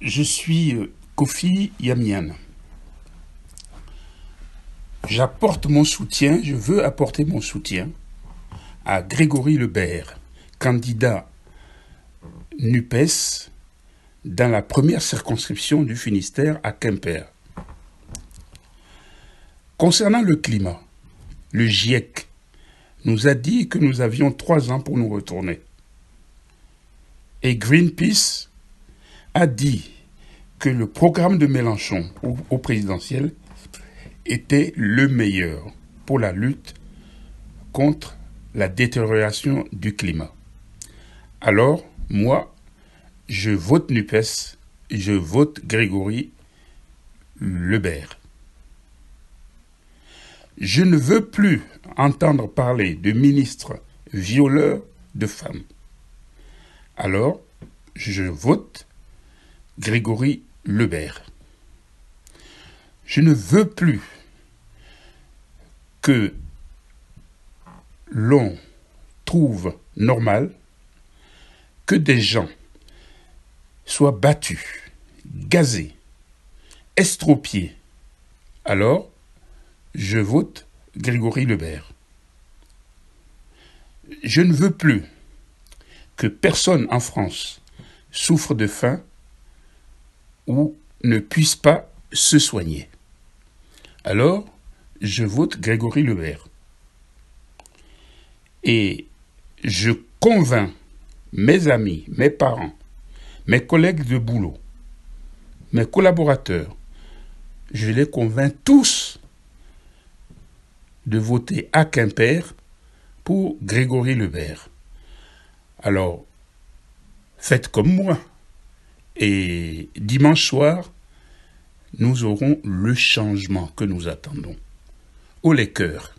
Je suis euh, Kofi Yamian. J'apporte mon soutien, je veux apporter mon soutien à Grégory Lebert, candidat NUPES dans la première circonscription du Finistère à Quimper. Concernant le climat, le GIEC nous a dit que nous avions trois ans pour nous retourner. Et Greenpeace a dit que le programme de Mélenchon au, présidentiel était le meilleur pour la lutte contre la détérioration du climat. Alors, moi, je vote NUPES, je vote Grégory Lebert. Je ne veux plus entendre parler de ministres violeurs de femmes. Alors, je vote Grégory Lebert. Je ne veux plus que l'on trouve normal que des gens soient battus, gazés, estropiés. Alors, je vote Grégory Lebert. Je ne veux plus que personne en France souffre de faim ne puisse pas se soigner. Alors, je vote Grégory Lebert. Et je convainc mes amis, mes parents, mes collègues de boulot, mes collaborateurs, je les convainc tous de voter à Quimper pour Grégory Lebert. Alors, faites comme moi. Et dimanche soir, nous aurons le changement que nous attendons. Au les cœurs.